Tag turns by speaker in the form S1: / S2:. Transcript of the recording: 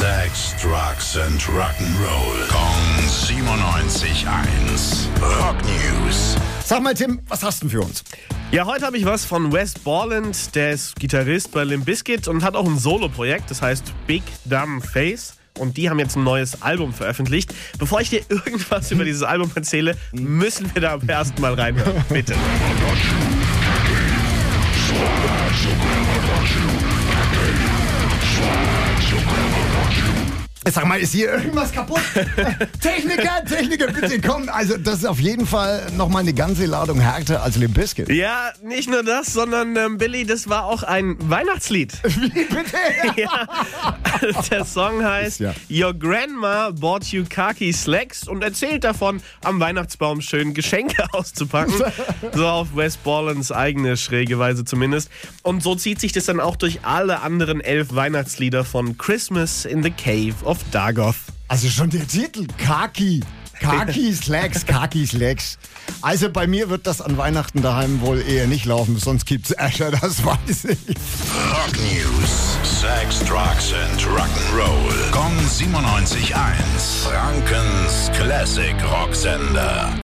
S1: Sex, Drugs and Rock'n'Roll. Kong 97.1. Rock News.
S2: Sag mal, Tim, was hast du denn für uns?
S3: Ja, heute habe ich was von Wes Borland, der ist Gitarrist bei Limp Bizkit und hat auch ein Solo-Projekt, das heißt Big Dumb Face. Und die haben jetzt ein neues Album veröffentlicht. Bevor ich dir irgendwas über dieses Album erzähle, müssen wir da am ersten Mal reinhören. Bitte.
S2: Sag mal, ist hier irgendwas kaputt? Techniker, Techniker, bitte komm. Also, das ist auf jeden Fall nochmal eine ganze Ladung härter als Limp Bizkit.
S3: Ja, nicht nur das, sondern ähm, Billy, das war auch ein Weihnachtslied.
S2: Wie bitte?
S3: ja. Der Song heißt
S2: Ja.
S3: Your Grandma Bought You Khaki Slacks und erzählt davon, am Weihnachtsbaum schön Geschenke auszupacken. so auf Wes Borlands eigene schräge Weise zumindest. Und so zieht sich das dann auch durch alle anderen elf Weihnachtslieder von Christmas in the Cave of Dagoth.
S2: Also schon der Titel, Kaki. Kaki Slacks, Kaki Slacks. Also bei mir wird das an Weihnachten daheim wohl eher nicht laufen, sonst gibt's Ascher, das weiß ich.
S1: Rock News. Sex, Drugs and Rock'n'Roll. Kong 97.1. Frankens Classic Rocksender.